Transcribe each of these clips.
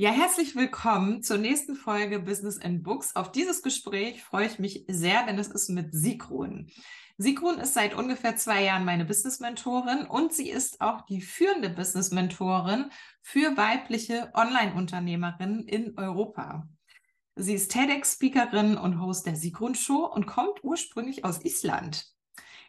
Ja, herzlich willkommen zur nächsten Folge Business and Books. Auf dieses Gespräch freue ich mich sehr, denn es ist mit Sigrun. Sigrun ist seit ungefähr zwei Jahren meine Business-Mentorin und sie ist auch die führende Business-Mentorin für weibliche Online-Unternehmerinnen in Europa. Sie ist TEDx-Speakerin und Host der Sigrun Show und kommt ursprünglich aus Island.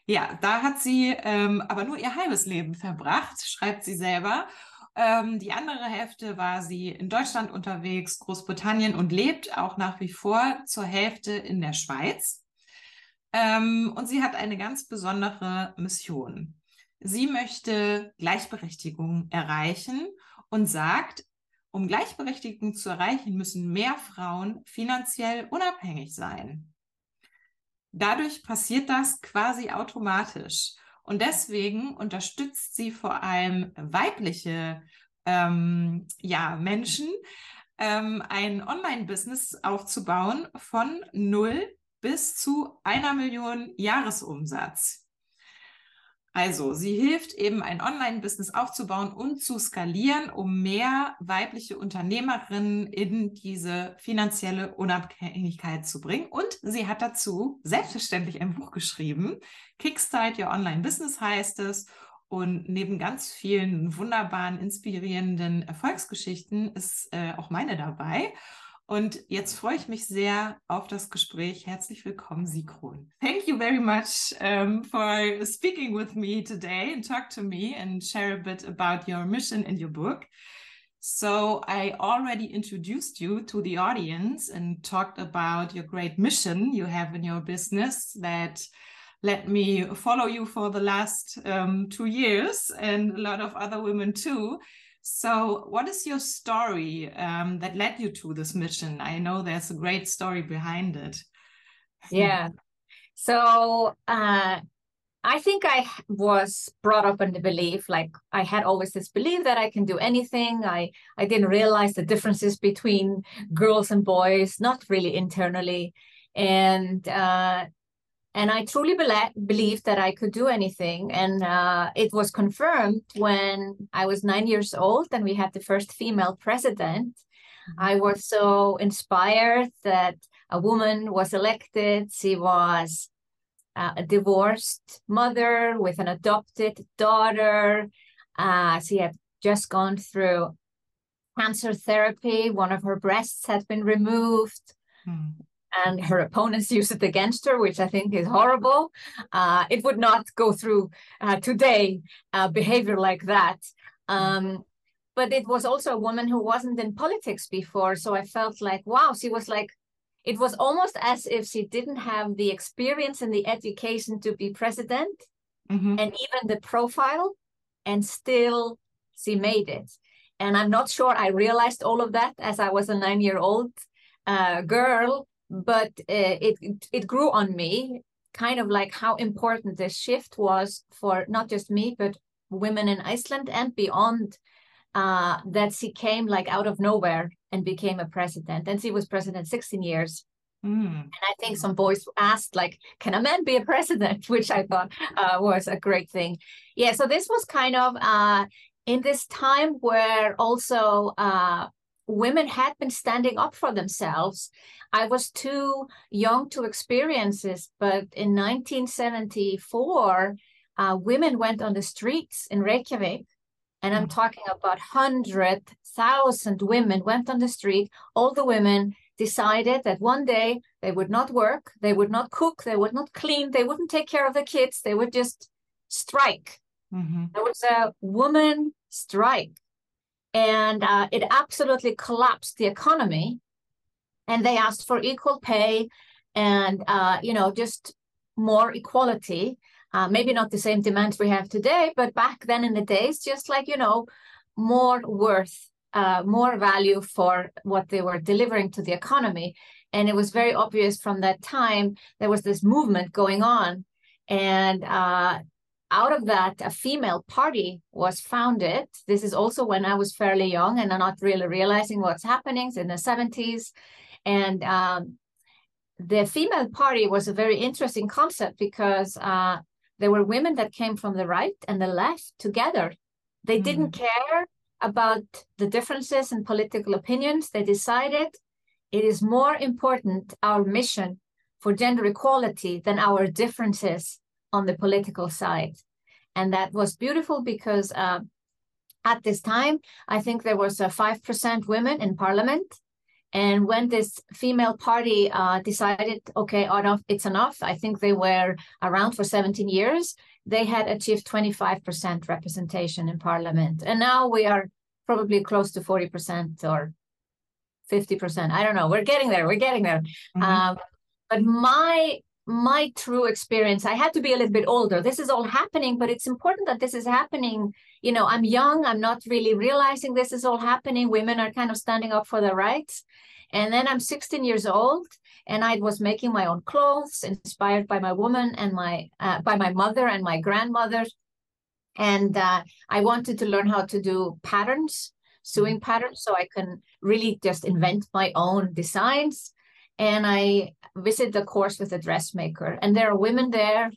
Ja, da hat sie ähm, aber nur ihr halbes Leben verbracht, schreibt sie selber. Ähm, die andere Hälfte war sie in Deutschland unterwegs, Großbritannien und lebt auch nach wie vor zur Hälfte in der Schweiz. Ähm, und sie hat eine ganz besondere Mission. Sie möchte Gleichberechtigung erreichen und sagt, um Gleichberechtigung zu erreichen, müssen mehr Frauen finanziell unabhängig sein. Dadurch passiert das quasi automatisch. Und deswegen unterstützt sie vor allem weibliche ähm, ja, Menschen, ähm, ein Online-Business aufzubauen von null bis zu einer Million Jahresumsatz. Also, sie hilft eben ein Online-Business aufzubauen und zu skalieren, um mehr weibliche Unternehmerinnen in diese finanzielle Unabhängigkeit zu bringen. Und sie hat dazu selbstverständlich ein Buch geschrieben. Kickstart Your Online Business heißt es. Und neben ganz vielen wunderbaren, inspirierenden Erfolgsgeschichten ist äh, auch meine dabei. Und jetzt freue ich mich sehr auf das Gespräch. Herzlich willkommen, Sigrun. Thank you very much um, for speaking with me today and talk to me and share a bit about your mission and your book. So I already introduced you to the audience and talked about your great mission you have in your business that let me follow you for the last um, two years and a lot of other women too. So, what is your story um, that led you to this mission? I know there's a great story behind it. Yeah. So, uh, I think I was brought up in the belief, like I had always this belief that I can do anything. I I didn't realize the differences between girls and boys, not really internally, and uh, and I truly be- believed that I could do anything. And uh, it was confirmed when I was nine years old and we had the first female president. Mm-hmm. I was so inspired that a woman was elected. She was uh, a divorced mother with an adopted daughter. Uh, she had just gone through cancer therapy. One of her breasts had been removed. Hmm and her opponents use it against her, which I think is horrible. Uh, it would not go through uh, today uh, behavior like that. Um, but it was also a woman who wasn't in politics before. So I felt like, wow, she was like, it was almost as if she didn't have the experience and the education to be president mm-hmm. and even the profile, and still she made it. And I'm not sure I realized all of that as I was a nine year old uh, girl but uh, it it grew on me kind of like how important this shift was for not just me but women in Iceland and beyond uh, that she came like out of nowhere and became a president. And she was president 16 years. Mm. and I think some boys asked like can a man be a president? Which I thought uh, was a great thing. Yeah so this was kind of uh, in this time where also uh, women had been standing up for themselves. I was too young to experience this, but in 1974, uh, women went on the streets in Reykjavik, and I'm mm. talking about 100,000 women went on the street. All the women decided that one day they would not work, they would not cook, they would not clean, they wouldn't take care of the kids, they would just strike. Mm-hmm. There was a woman strike and uh, it absolutely collapsed the economy. And they asked for equal pay and uh, you know just more equality. Uh, maybe not the same demands we have today, but back then in the days, just like you know, more worth, uh, more value for what they were delivering to the economy. And it was very obvious from that time there was this movement going on, and uh, out of that, a female party was founded. This is also when I was fairly young and I'm not really realizing what's happening in the 70s. And um, the female party was a very interesting concept because uh, there were women that came from the right and the left together. They mm. didn't care about the differences in political opinions, they decided it is more important, our mission for gender equality, than our differences on the political side. And that was beautiful because uh, at this time, I think there was a 5% women in parliament. And when this female party uh, decided, okay, enough, it's enough, I think they were around for 17 years, they had achieved 25% representation in parliament. And now we are probably close to 40% or 50%. I don't know. We're getting there. We're getting there. Mm-hmm. Um, but my my true experience. I had to be a little bit older. This is all happening but it's important that this is happening. You know i'm young. I'm not really realizing this is all happening. Women are kind of standing up for their rights. And then i'm 16 years old and i was making my own clothes inspired by my woman and my uh, by my mother and my grandmother. And uh, i wanted to learn how to do patterns sewing patterns so i can really just invent my own designs and I visit the course with a dressmaker. And there are women there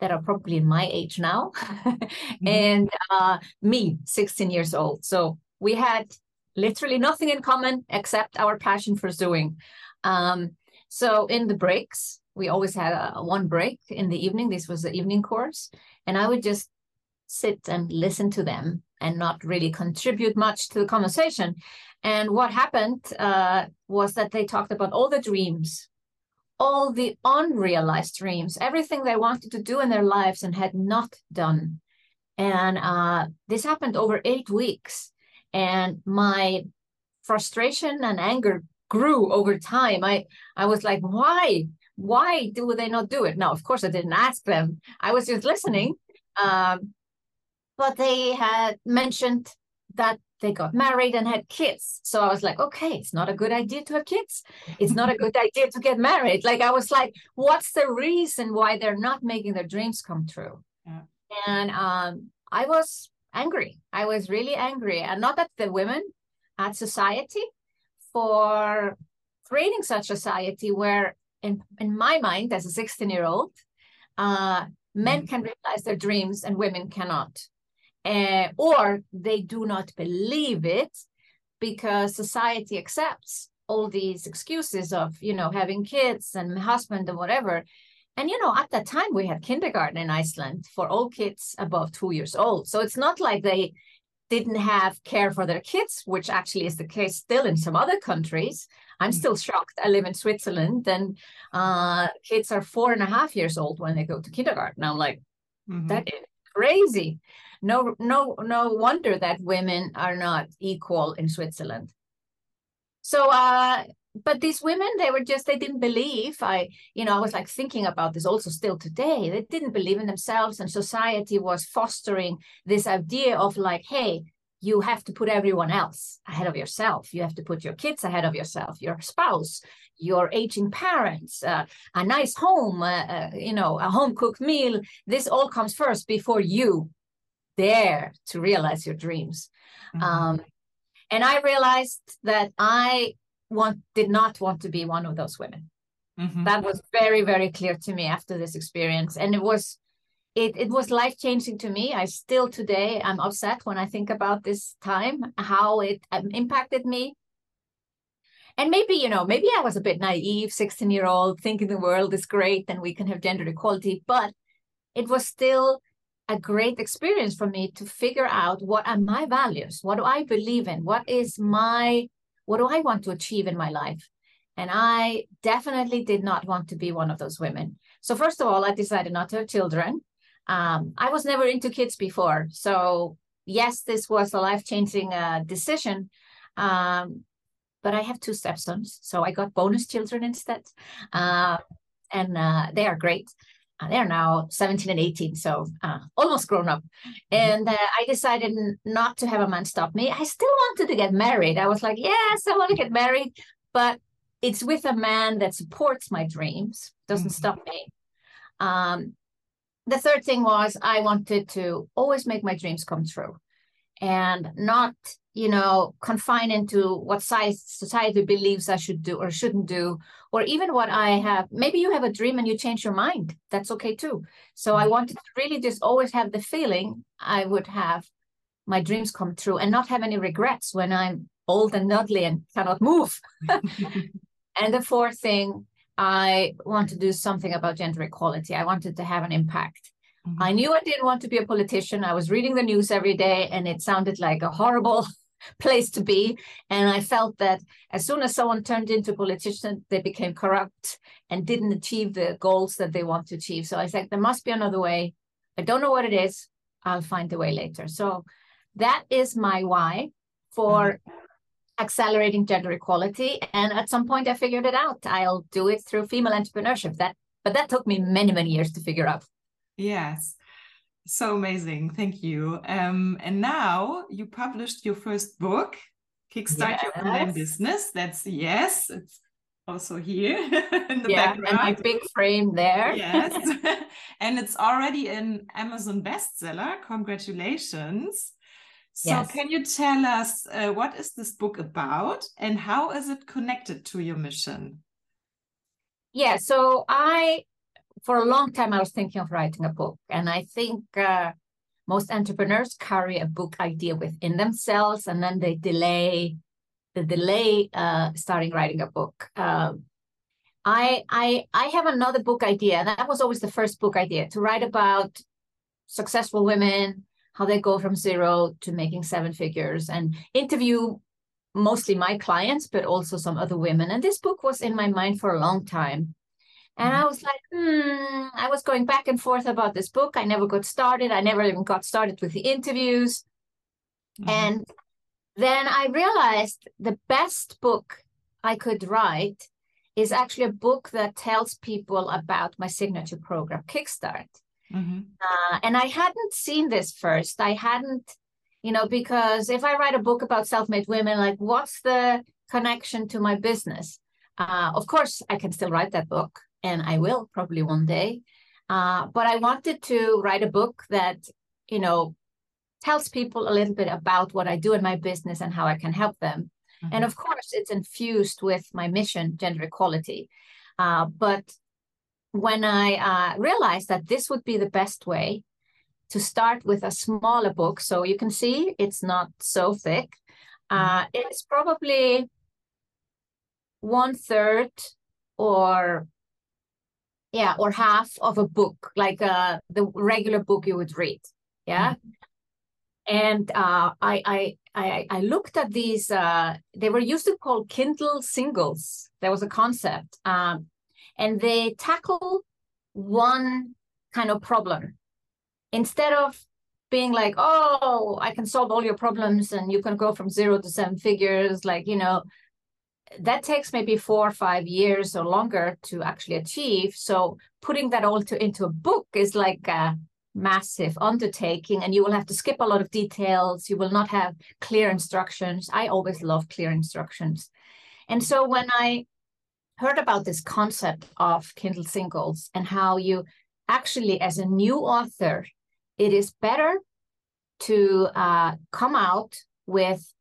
that are probably my age now, mm-hmm. and uh, me, 16 years old. So we had literally nothing in common except our passion for sewing. Um, so in the breaks, we always had a, one break in the evening. This was the evening course, and I would just sit and listen to them and not really contribute much to the conversation. And what happened uh, was that they talked about all the dreams, all the unrealized dreams, everything they wanted to do in their lives and had not done. And uh, this happened over eight weeks. And my frustration and anger grew over time. I, I was like, why? Why do they not do it? Now, of course, I didn't ask them. I was just listening. Um, but they had mentioned that they got married and had kids. So I was like, okay, it's not a good idea to have kids. It's not a good idea to get married. Like I was like, what's the reason why they're not making their dreams come true? Yeah. And um, I was angry. I was really angry, and not at the women, at society for creating such a society where, in in my mind, as a 16 year old, uh, men mm. can realize their dreams and women cannot uh, or they do not believe it because society accepts all these excuses of you know having kids and husband and whatever. And you know at that time we had kindergarten in iceland for all kids above two years old. So it's not like they didn't have care for their kids which actually is the case still in some other countries. I'm mm. still shocked. I live in switzerland and uh, kids are four and a half years old when they go to kindergarten. I'm like mm-hmm. that is crazy no no no wonder that women are not equal in switzerland. So uh but these women they were just they didn't believe. I you know i was like thinking about this also still today. They didn't believe in themselves and society was fostering this idea of like hey you have to put everyone else ahead of yourself. You have to put your kids ahead of yourself your spouse your aging parents uh, a nice home uh, uh, you know a home cooked meal. This all comes first before you dare to realize your dreams. Mm-hmm. Um, and I realized that I want did not want to be one of those women. Mm-hmm. That was very, very clear to me after this experience. And it was it it was life changing to me. I still today I'm upset when I think about this time, how it um, impacted me. And maybe, you know, maybe I was a bit naive, 16 year old, thinking the world is great and we can have gender equality, but it was still a great experience for me to figure out what are my values? What do i believe in? What is my what do i want to achieve in my life? And i definitely did not want to be one of those women. So first of all i decided not to have children. Um, i was never into kids before. So yes this was a life-changing uh, decision um, but i have two stepsons. So i got bonus children instead. Uh, and uh, they are great they're now 17 and 18, so uh, almost grown up. Mm-hmm. And uh, I decided not to have a man stop me. I still wanted to get married. I was like, yes, I want to get married, but it's with a man that supports my dreams, doesn't mm-hmm. stop me. Um, the third thing was I wanted to always make my dreams come true and not you know confine into what size society believes i should do or shouldn't do or even what i have maybe you have a dream and you change your mind that's okay too so i mm-hmm. wanted to really just always have the feeling i would have my dreams come true and not have any regrets when I'm old and ugly and cannot move. and the fourth thing, I want to do something about gender equality. I wanted to have an impact. Mm-hmm. I knew I didn't want to be a politician. I was reading the news every day and it sounded like a horrible place to be. And I felt that as soon as someone turned into a politician, they became corrupt and didn't achieve the goals that they want to achieve. So I said, there must be another way. I don't know what it is. I'll find the way later. So that is my why for mm-hmm. accelerating gender equality. And at some point I figured it out. I'll do it through female entrepreneurship. That but that took me many, many years to figure out. Yes. So amazing. Thank you. Um, and now you published your first book, Kickstart yes. Your Online Business. That's yes, it's also here in the yeah, background. And my big frame there. yes. and it's already an Amazon bestseller. Congratulations. So yes. can you tell us uh, what is this book about and how is it connected to your mission? Yeah, so I for a long time, I was thinking of writing a book. And I think uh, most entrepreneurs carry a book idea within themselves and then they delay the delay uh, starting writing a book. Um, I I I have another book idea. And that was always the first book idea to write about successful women, how they go from zero to making seven figures, and interview mostly my clients, but also some other women. And this book was in my mind for a long time. And I was like, hmm, I was going back and forth about this book. I never got started. I never even got started with the interviews. Mm-hmm. And then I realized the best book I could write is actually a book that tells people about my signature program, Kickstart. Mm-hmm. Uh, and I hadn't seen this first. I hadn't, you know, because if I write a book about self made women, like what's the connection to my business? Uh, of course, I can still write that book and I will probably one day. Uh, but I wanted to write a book that, you know, tells people a little bit about what I do in my business and how I can help them. Mm-hmm. And of course, it's infused with my mission, gender equality. Uh, but when I uh, realized that this would be the best way to start with a smaller book, so you can see it's not so thick, uh, mm-hmm. it's probably one third or yeah or half of a book like uh the regular book you would read. Yeah? Mm-hmm. and uh I, I i i looked at these uh they were used to call kindle singles. There was a concept um and they tackle one kind of problem. Instead of being like oh i can solve all your problems and you can go from zero to seven figures like you know that takes maybe four or five years or longer to actually achieve. So putting that all to, into a book is like a massive undertaking, and you will have to skip a lot of details. You will not have clear instructions. I always love clear instructions. And so when I heard about this concept of Kindle singles and how you actually, as a new author, it is better to uh, come out with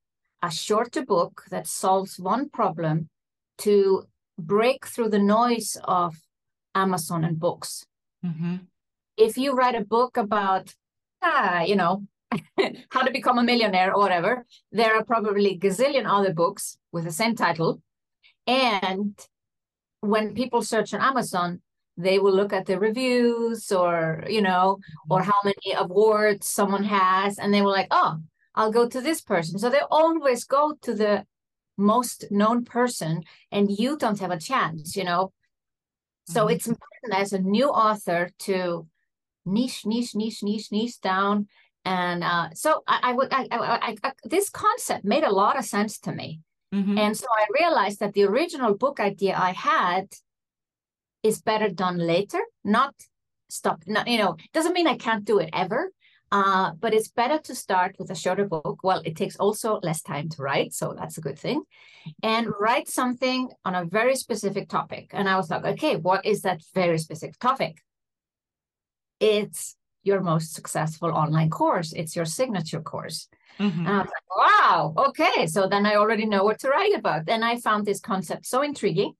a shorter book that solves one problem to break through the noise of Amazon and books. Mm-hmm. If you write a book about, ah, you know, how to become a millionaire or whatever, there are probably gazillion other books with the same title. And when people search on Amazon, they will look at the reviews or, you know, or mm-hmm. how many awards someone has, and they will like, oh, I'll go to this person. So they always go to the most known person, and you don't have a chance, you know. So mm-hmm. it's important as a new author to niche, niche, niche, niche, niche down. And uh, so I, I would, I, I, I, this concept made a lot of sense to me. Mm-hmm. And so I realized that the original book idea I had is better done later, not stop. Not, you know, doesn't mean I can't do it ever, uh, but it's better to start with a shorter book. Well, it takes also less time to write, so that's a good thing. And write something on a very specific topic. And I was like, okay, what is that very specific topic? It's your most successful online course. It's your signature course. Mm-hmm. And I was like, wow, okay. So then I already know what to write about. And I found this concept so intriguing.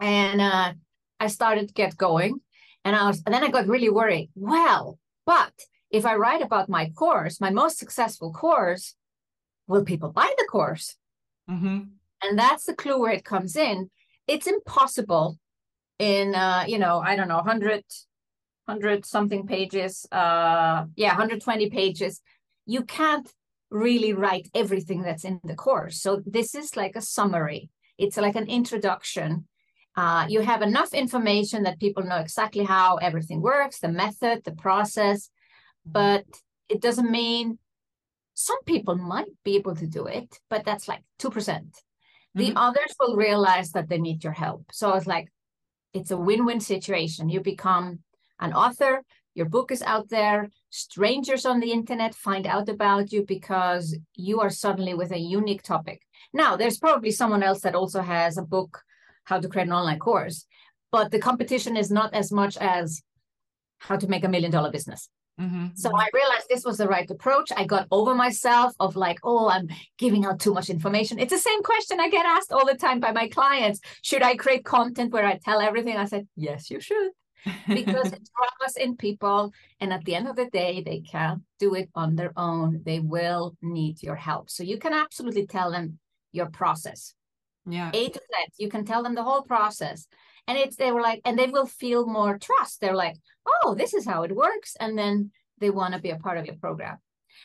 And uh, I started to get going. And I was, and then I got really worried. Well, but if I write about my course, my most successful course, will people buy the course? Mm-hmm. And that's the clue where it comes in. It's impossible in, uh, you know, I don't know, 100, 100 something pages, uh, yeah, 120 pages. You can't really write everything that's in the course. So this is like a summary. It's like an introduction. Uh, you have enough information that people know exactly how everything works, the method, the process, but it doesn't mean some people might be able to do it, but that's like 2%. The mm-hmm. others will realize that they need your help. So it's like, it's a win win situation. You become an author, your book is out there, strangers on the internet find out about you because you are suddenly with a unique topic. Now, there's probably someone else that also has a book, How to Create an Online Course, but the competition is not as much as how to make a million dollar business. Mm-hmm. So I realized this was the right approach. I got over myself of like, oh, I'm giving out too much information. It's the same question I get asked all the time by my clients. Should I create content where I tell everything? I said, yes, you should. because it draws in people. And at the end of the day, they can't do it on their own. They will need your help. So you can absolutely tell them your process. Yeah. A to Z. You can tell them the whole process and it's they were like and they will feel more trust they're like oh this is how it works and then they want to be a part of your program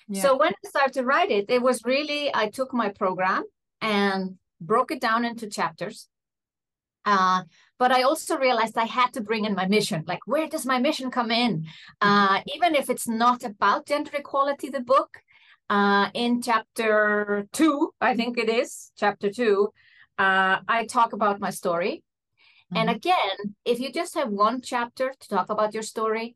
yeah. so when i started to write it it was really i took my program and broke it down into chapters uh, but I also realized I had to bring in my mission. Like, where does my mission come in? Uh, even if it's not about gender equality, the book, uh, in chapter two, I think it is, chapter two, uh, I talk about my story. Mm-hmm. And again, if you just have one chapter to talk about your story,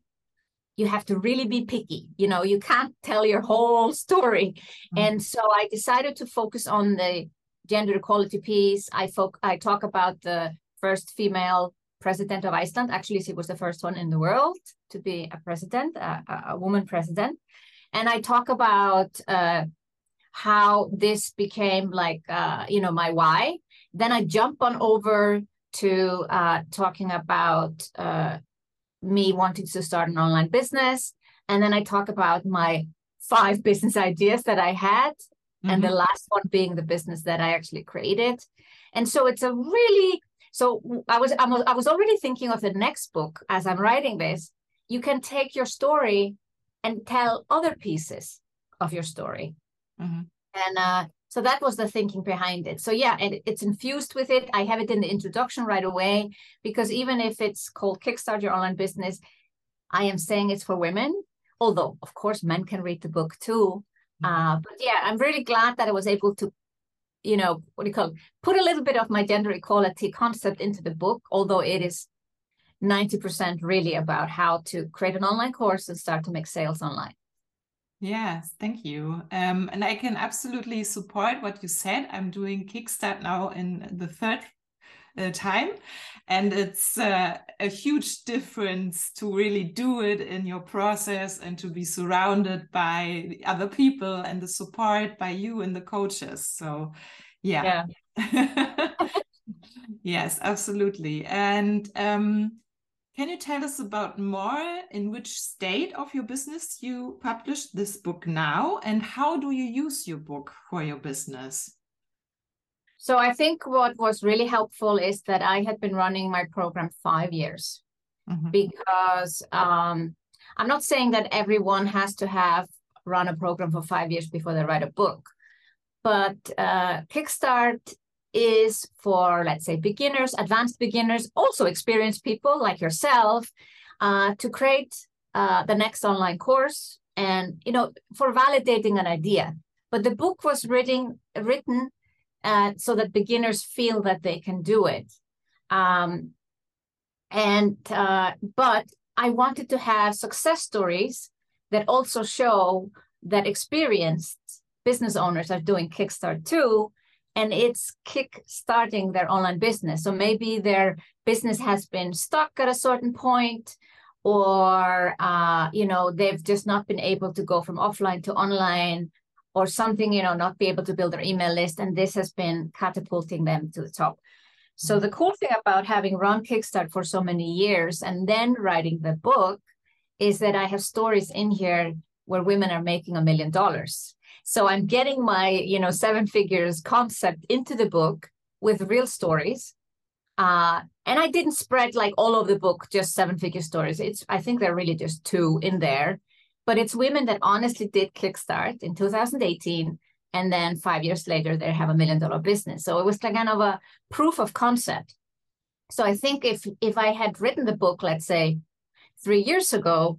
you have to really be picky. You know, you can't tell your whole story. Mm-hmm. And so I decided to focus on the gender equality piece. I fo- I talk about the first female president of Iceland. Actually, she was the first one in the world to be a president, a, a woman president. And I talk about uh, how this became like, uh, you know, my why. Then I jump on over to uh, talking about uh, me wanting to start an online business. And then I talk about my five business ideas that I had, mm-hmm. and the mm-hmm. last one being the business that I actually created. And so it's a really so I was I was I was already thinking of the next book as I'm writing this. You can take your story and tell other pieces of your story. Mm-hmm. And uh, so that was the thinking behind it. So yeah, it, it's infused with it. I have it in the introduction right away because even if it's called Kickstart Your Online Business, I am saying it's for women. Although of course men can read the book too. Mm-hmm. Uh, but yeah, I'm really glad that I was able to, you know, what do you call it? Put a little bit of my gender equality concept into the book, although it is 90% really about how to create an online course and start to make sales online. Yes, thank you. Um, and I can absolutely support what you said. I'm doing Kickstart now in the third uh, time, and it's uh, a huge difference to really do it in your process and to be surrounded by other people and the support by you and the coaches. So, yeah. yeah. yes, absolutely. And um, can you tell us about more in which state of your business you published this book now and how do you use your book for your business? So I think what was really helpful is that I had been running my program five years mm-hmm. because um, I'm not saying that everyone has to have run a program for five years before they write a book, but uh, Kickstart is for, let's say, beginners, advanced beginners, also experienced people like yourself, uh, to create uh, the next online course and, you know, for validating an idea. But the book was written, written uh, so that beginners feel that they can do it. Um, and, uh, but I wanted to have success stories that also show that experienced business owners are doing Kickstart too and it's kick starting their online business. So maybe their business has been stuck at a certain point, or uh, you know they've just not been able to go from offline to online, or something you know not be able to build their email list, and this has been catapulting them to the top. So the cool thing about having run Kickstart for so many years and then writing the book is that I have stories in here where women are making a million dollars. So I'm getting my, you know, seven figures concept into the book with real stories. Uh, and I didn't spread like all of the book, just seven figure stories. It's I think there are really just two in there, but it's women that honestly did kickstart in 2018, and then five years later they have a million dollar business. So it was kind of a proof of concept. So I think if if I had written the book, let's say three years ago,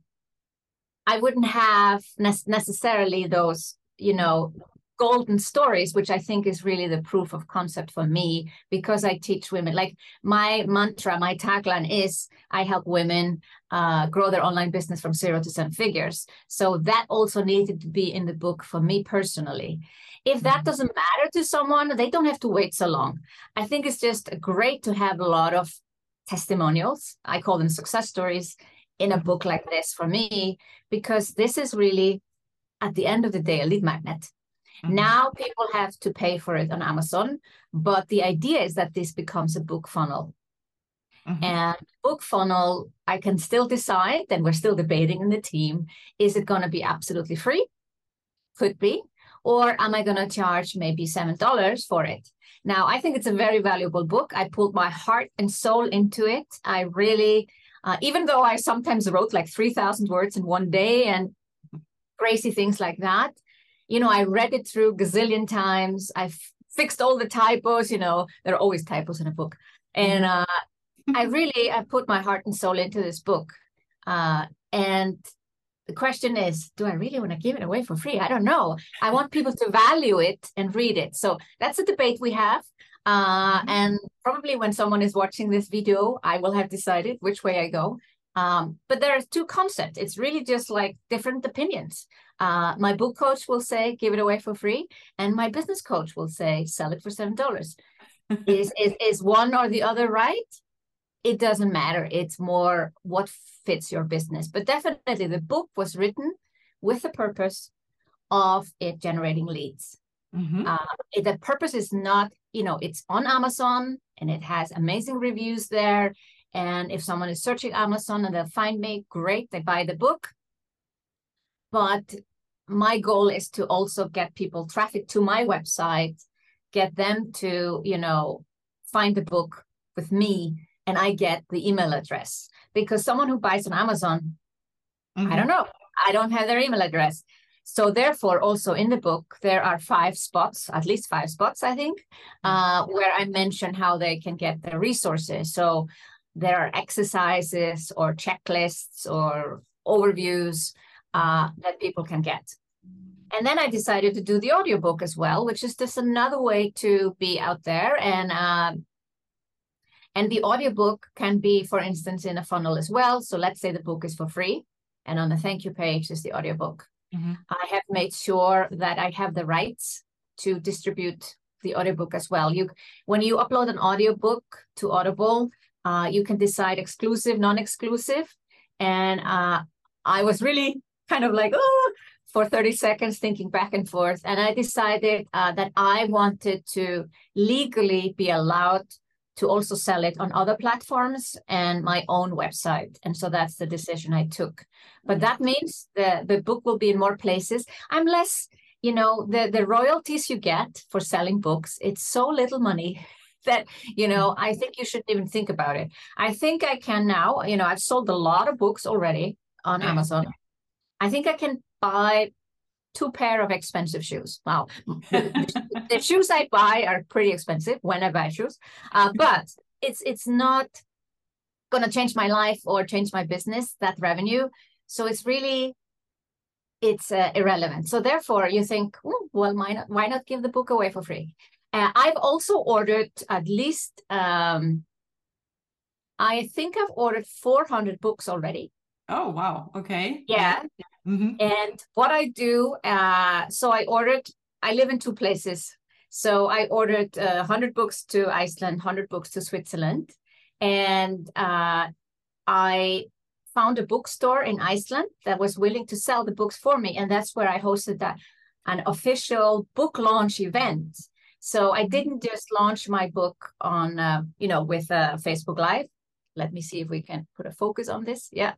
I wouldn't have ne- necessarily those, you know, golden stories, which I think is really the proof of concept for me because I teach women. Like my mantra, my tagline is I help women uh, grow their online business from zero to seven figures. So that also needed to be in the book for me personally. If that mm-hmm. doesn't matter to someone, they don't have to wait so long. I think it's just great to have a lot of testimonials. I call them success stories in a book like this for me, because this is really, at the end of the day, a lead magnet. Mm-hmm. Now people have to pay for it on Amazon, but the idea is that this becomes a book funnel. Mm-hmm. And book funnel, I can still decide, and we're still debating in the team, is it going to be absolutely free? Could be. Or am I going to charge maybe $7 for it? Now, I think it's a very valuable book. I pulled my heart and soul into it. I really, uh, even though I sometimes wrote like 3,000 words in one day and crazy things like that, you know, I read it through gazillion times. I've fixed all the typos, you know, there are always typos in a book. And mm-hmm. uh, I really, I put my heart and soul into this book. Uh, and the question is, do I really want to give it away for free? I don't know. I want people to value it and read it. So that's a debate we have. Uh, mm-hmm. and probably when someone is watching this video, I will have decided which way I go. Um, but there are two concepts. It's really just like different opinions. Uh, my book coach will say, give it away for free. And my business coach will say, sell it for $7. is, is, is one or the other right? It doesn't matter. It's more what fits your business. But definitely the book was written with the purpose of it generating leads. Mm-hmm. Uh, the purpose is not, you know, it's on Amazon and it has amazing reviews there. And if someone is searching Amazon and they'll find me, great, they buy the book. But my goal is to also get people traffic to my website, get them to, you know, find the book with me, and I get the email address. Because someone who buys on Amazon, mm-hmm. I don't know, I don't have their email address. So therefore, also in the book, there are five spots, at least five spots, I think, mm-hmm. uh, where I mention how they can get the resources. So there are exercises or checklists or overviews uh, that people can get. And then I decided to do the audiobook as well, which is just another way to be out there. And uh, and the audiobook can be, for instance, in a funnel as well. So let's say the book is for free, and on the thank you page is the audiobook. Mm-hmm. I have made sure that I have the rights to distribute the audiobook as well. You when you upload an audiobook to Audible, uh, you can decide exclusive, non-exclusive. And uh, I was really kind of like, oh, for 30 seconds thinking back and forth. And I decided uh, that I wanted to legally be allowed to also sell it on other platforms and my own website. And so that's the decision I took. But that means the, the book will be in more places. I'm less, you know, the, the royalties you get for selling books, it's so little money that you know i think you shouldn't even think about it. I think i can now you know i've sold a lot of books already on amazon. I think i can buy two pair of expensive shoes. Wow. The, the, shoes i buy are pretty expensive when i buy shoes uh, but it's it's not going to change my life or change my business that revenue. So it's really it's uh, irrelevant. So therefore you think well why not why not give the book away for free uh, I've also ordered at least, um, I think I've ordered 400 books already. Oh, wow. Okay. Yeah. Mm-hmm. And what I do, uh, so I ordered, I live in two places. So I ordered uh, 100 books to Iceland, 100 books to Switzerland. And uh, I found a bookstore in Iceland that was willing to sell the books for me. And that's where I hosted that, an official book launch event so I didn't just launch my book on, uh, you know, with uh, Facebook Live. Let me see if we can put a focus on this. Yeah,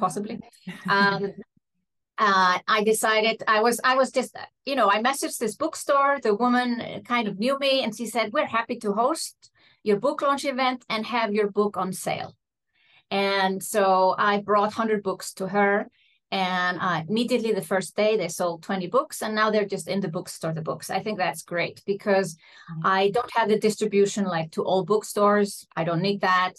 possibly. Um, uh, I decided I was I was just you know I messaged this bookstore. The woman kind of knew me, and she said, "We're happy to host your book launch event and have your book on sale." And so I brought hundred books to her, and uh, immediately the first day they sold 20 books and now they're just in the bookstore the books. I think that's great because mm-hmm. i don't have the distribution like to all bookstores. I don't need that.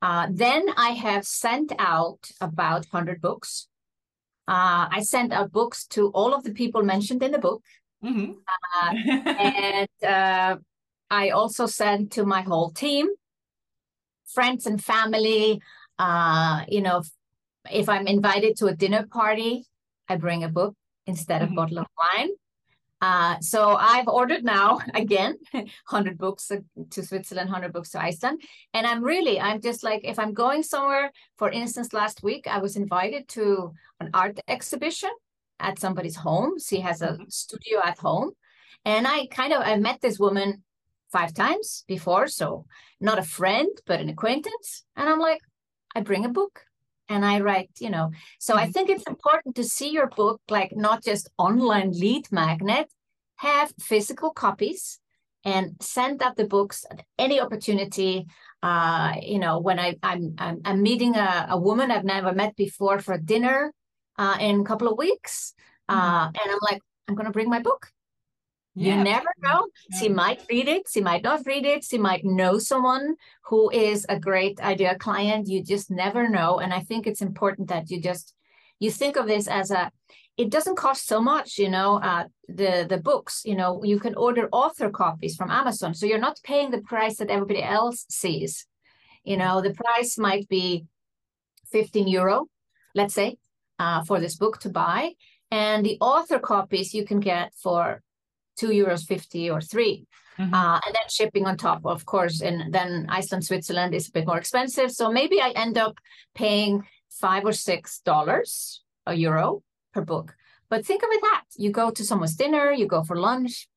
Uh, then i have sent out about 100 books. Uh, i sent out books to all of the people mentioned in the book. Mm-hmm. Uh, and uh, i also sent to my whole team friends and family uh, you know if I'm invited to a dinner party, I bring a book instead of mm-hmm. bottle of wine. Uh, so I've ordered now again 100 books to Switzerland, 100 books to Iceland. And I'm really, I'm just like, if I'm going somewhere, for instance, last week I was invited to an art exhibition at somebody's home. She has a mm-hmm. studio at home. And I kind of, I met this woman five times before. So not a friend, but an acquaintance. And I'm like, I bring a book and I write, you know. So I mm-hmm. think it's important to see your book like not just online lead magnet, have physical copies and send out the books at any opportunity. Uh, you know, when I, I'm, I'm, I'm meeting a, a woman I've never met before for dinner uh, in a couple of weeks, uh, mm-hmm. and I'm like, I'm going to bring my book. Yeah. You never know. Yeah. She might read it. She might not read it. She might know someone who is a great idea client. You just never know. And I think it's important that you just you think of this as a it doesn't cost so much you know uh, the the books you know you can order author copies from amazon so you're not paying the price that everybody else sees you know the price might be 15 euro let's say uh, for this book to buy and the author copies you can get for two euros 50 or 3 mm-hmm. uh, and then shipping on top of course and then iceland switzerland is a bit more expensive. So maybe i end up paying five or six dollars a euro per book. But think of it that you go to someone's dinner you go for lunch.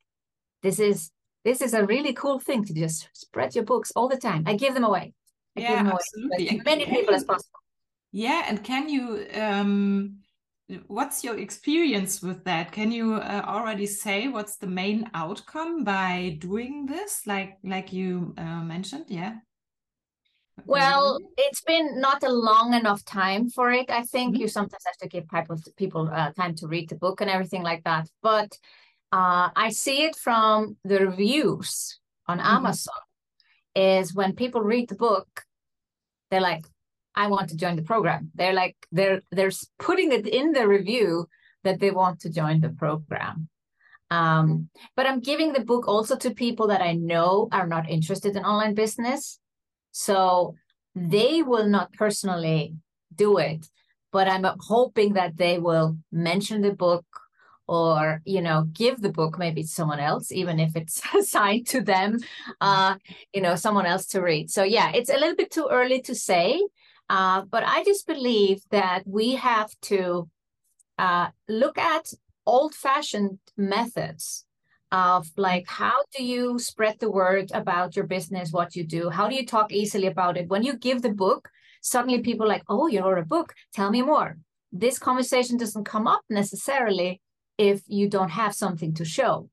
This is this is a really cool thing to just spread your books all the time. I give them away. I yeah absolutely. as many people as possible. Yeah and can you um what's your experience with that? Can you uh, already say what's the main outcome by doing this like like you uh, mentioned? Yeah. Well it's been not a long enough time for it. I think mm -hmm. you sometimes have to give people people uh, time to read the book and everything like that. But uh, i see it from the reviews on mm -hmm. amazon is when people read the book they're like I want to join the program. They're like they're they're putting it in the review that they want to join the program. Um, but I'm giving the book also to people that I know are not interested in online business. So they will not personally do it, but I'm hoping that they will mention the book or you know give the book maybe to someone else even if it's assigned to them uh you know someone else to read so yeah it's a little bit too early to say uh, but I just believe that we have to uh, look at old fashioned methods of like how do you spread the word about your business what you do? How do you talk easily about it? When you give the book suddenly people like oh you wrote a book. Tell me more. This conversation doesn't come up necessarily if you don't have something to show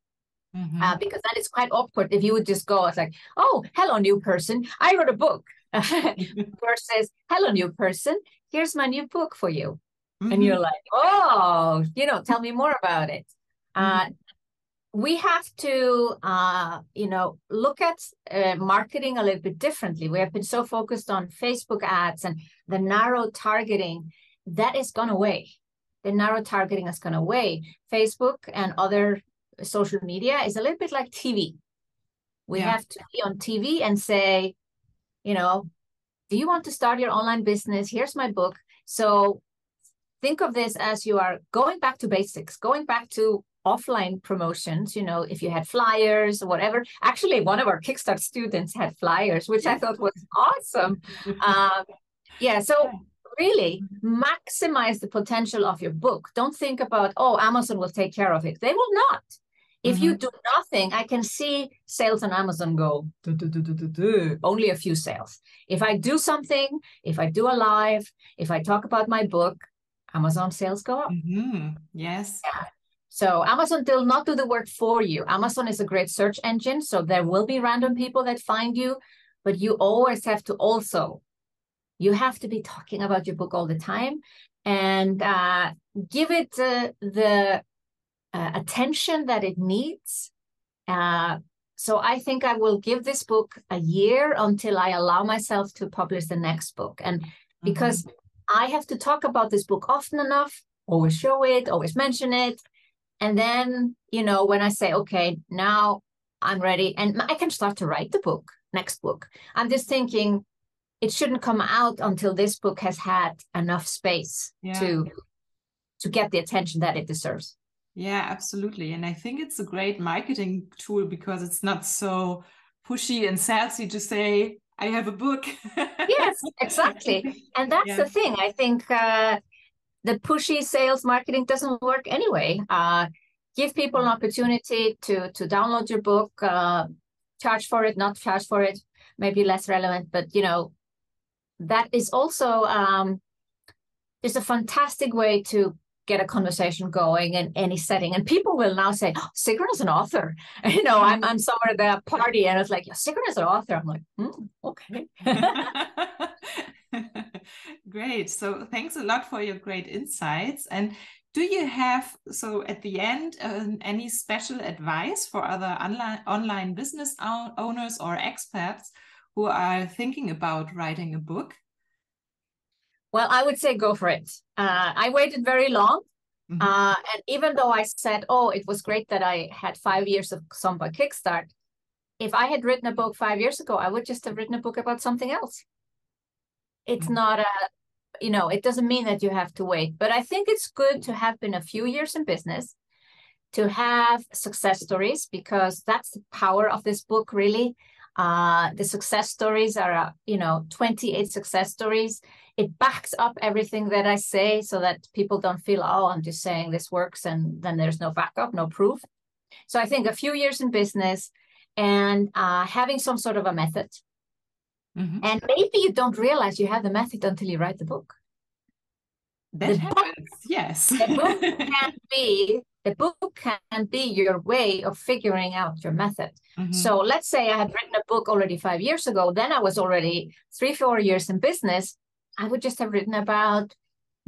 mm-hmm. uh, because then it's quite awkward if you would just go it's like oh hello new person. I wrote a book versus hello new person. Here's my new book for you. Mm-hmm. and you're like oh you know tell me more about it. Uh, mm-hmm. uh, we have to uh, you know look at uh, marketing a little bit differently. We have been so focused on facebook ads and the narrow targeting that is gone away. The narrow targeting has gone away. Facebook and other social media is a little bit like tv we yeah. have to be on tv and say you know, do you want to start your online business? Here's my book. So think of this as you are going back to basics, going back to offline promotions you know if you had flyers or whatever. Actually one of our kickstart students had flyers which i thought was awesome. Um, yeah so really maximize the potential of your book. Don't think about oh amazon will take care of it. They will not if mm-hmm. you do nothing, I can see sales on Amazon go do, do, do, only a few sales. If I do something, if I do a live, if I talk about my book, Amazon sales go up. Mm-hmm. Yes. Yeah. So Amazon will not do the work for you. Amazon is a great search engine, so there will be random people that find you, but you always have to also you have to be talking about your book all the time and uh, give it uh, the uh, attention that it needs. Uh, so I think I will give this book a year until I allow myself to publish the next book. And because mm-hmm. I have to talk about this book often enough, always show it, always mention it. And then, you know, when I say, okay, now I'm ready and I can start to write the book, next book. I'm just thinking it shouldn't come out until this book has had enough space yeah. to to get the attention that it deserves. Yeah, absolutely. And I think it's a great marketing tool because it's not so pushy and salesy to say, I have a book. yes, exactly. And that's yeah. the thing. I think uh, the pushy sales marketing doesn't work anyway. Uh, give people an opportunity to to download your book, uh, charge for it, not charge for it, maybe less relevant, but you know, that is also um, is a fantastic way to get a conversation going in any setting. And people will now say, oh, Sigrun is an author. you know, I'm, I'm somewhere at a party and it's like, Sigrun is an author. I'm like, mm, okay. great. So thanks a lot for your great insights. And do you have, so at the end, um, any special advice for other online, online business owners or experts who are thinking about writing a book? Well, I would say go for it. Uh, I waited very long. Mm-hmm. Uh, and even though I said, oh, it was great that I had five years of Samba Kickstart, if I had written a book five years ago, I would just have written a book about something else. It's mm-hmm. not a, you know, it doesn't mean that you have to wait. But I think it's good to have been a few years in business, to have success stories, because that's the power of this book, really. Uh, the success stories are, uh, you know, 28 success stories. It backs up everything that I say so that people don't feel, oh, I'm just saying this works and then there's no backup, no proof. So I think a few years in business and uh, having some sort of a method. Mm-hmm. And maybe you don't realize you have the method until you write the book. That the happens, book, yes. the book can be the book can be your way of figuring out your method. Mm-hmm. So let's say I had written a book already five years ago, then I was already three, four years in business. I would just have written about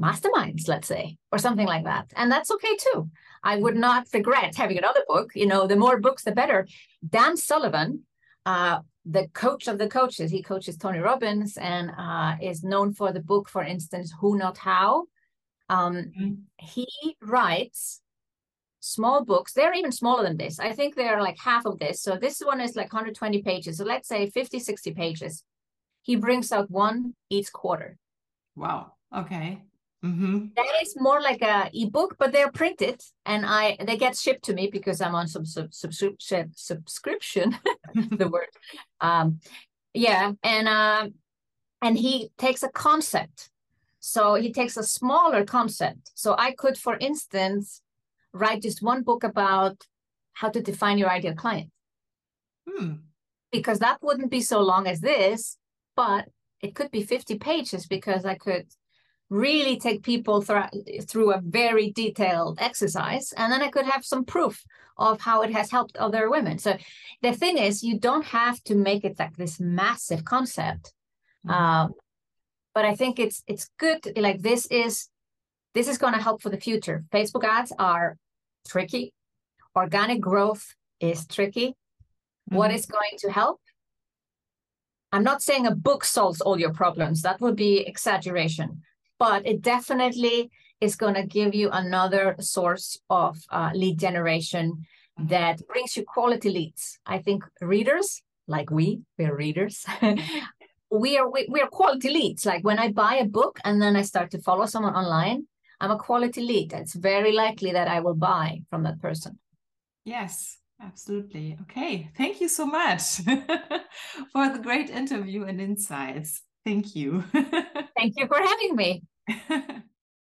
masterminds, let's say, or something like that. And that's okay too. I would not regret having another book. You know, the more books, the better. Dan Sullivan, uh, the coach of the coaches, he coaches Tony Robbins and uh, is known for the book, for instance, Who Not How. Um, mm-hmm. He writes small books. They're even smaller than this. I think they're like half of this. So this one is like 120 pages. So let's say 50, 60 pages. He brings out one each quarter. Wow. Okay. Mm-hmm. That is more like a ebook, but they're printed and I they get shipped to me because I'm on some sub, subscription subscription. the word. Um, yeah, and uh, and he takes a concept. So he takes a smaller concept. So I could, for instance, write just one book about how to define your ideal client. Hmm. Because that wouldn't be so long as this, but it could be 50 pages because I could really take people th- through a very detailed exercise and then I could have some proof of how it has helped other women. So the thing is, you don't have to make it like this massive concept. Mm-hmm. Um, but I think it's it's good. Like this is this is going to help for the future. Facebook ads are tricky. Organic growth is tricky. Mm-hmm. What is going to help? I'm not saying a book solves all your problems. That would be exaggeration, but it definitely is going to give you another source of uh, lead generation that brings you quality leads. I think readers, like we, we're readers. we are we, we are quality leads. Like when I buy a book and then I start to follow someone online, I'm a quality lead. It's very likely that I will buy from that person. Yes, absolutely. Okay. Thank you so much for the great interview and insights. Thank you. Thank you for having me.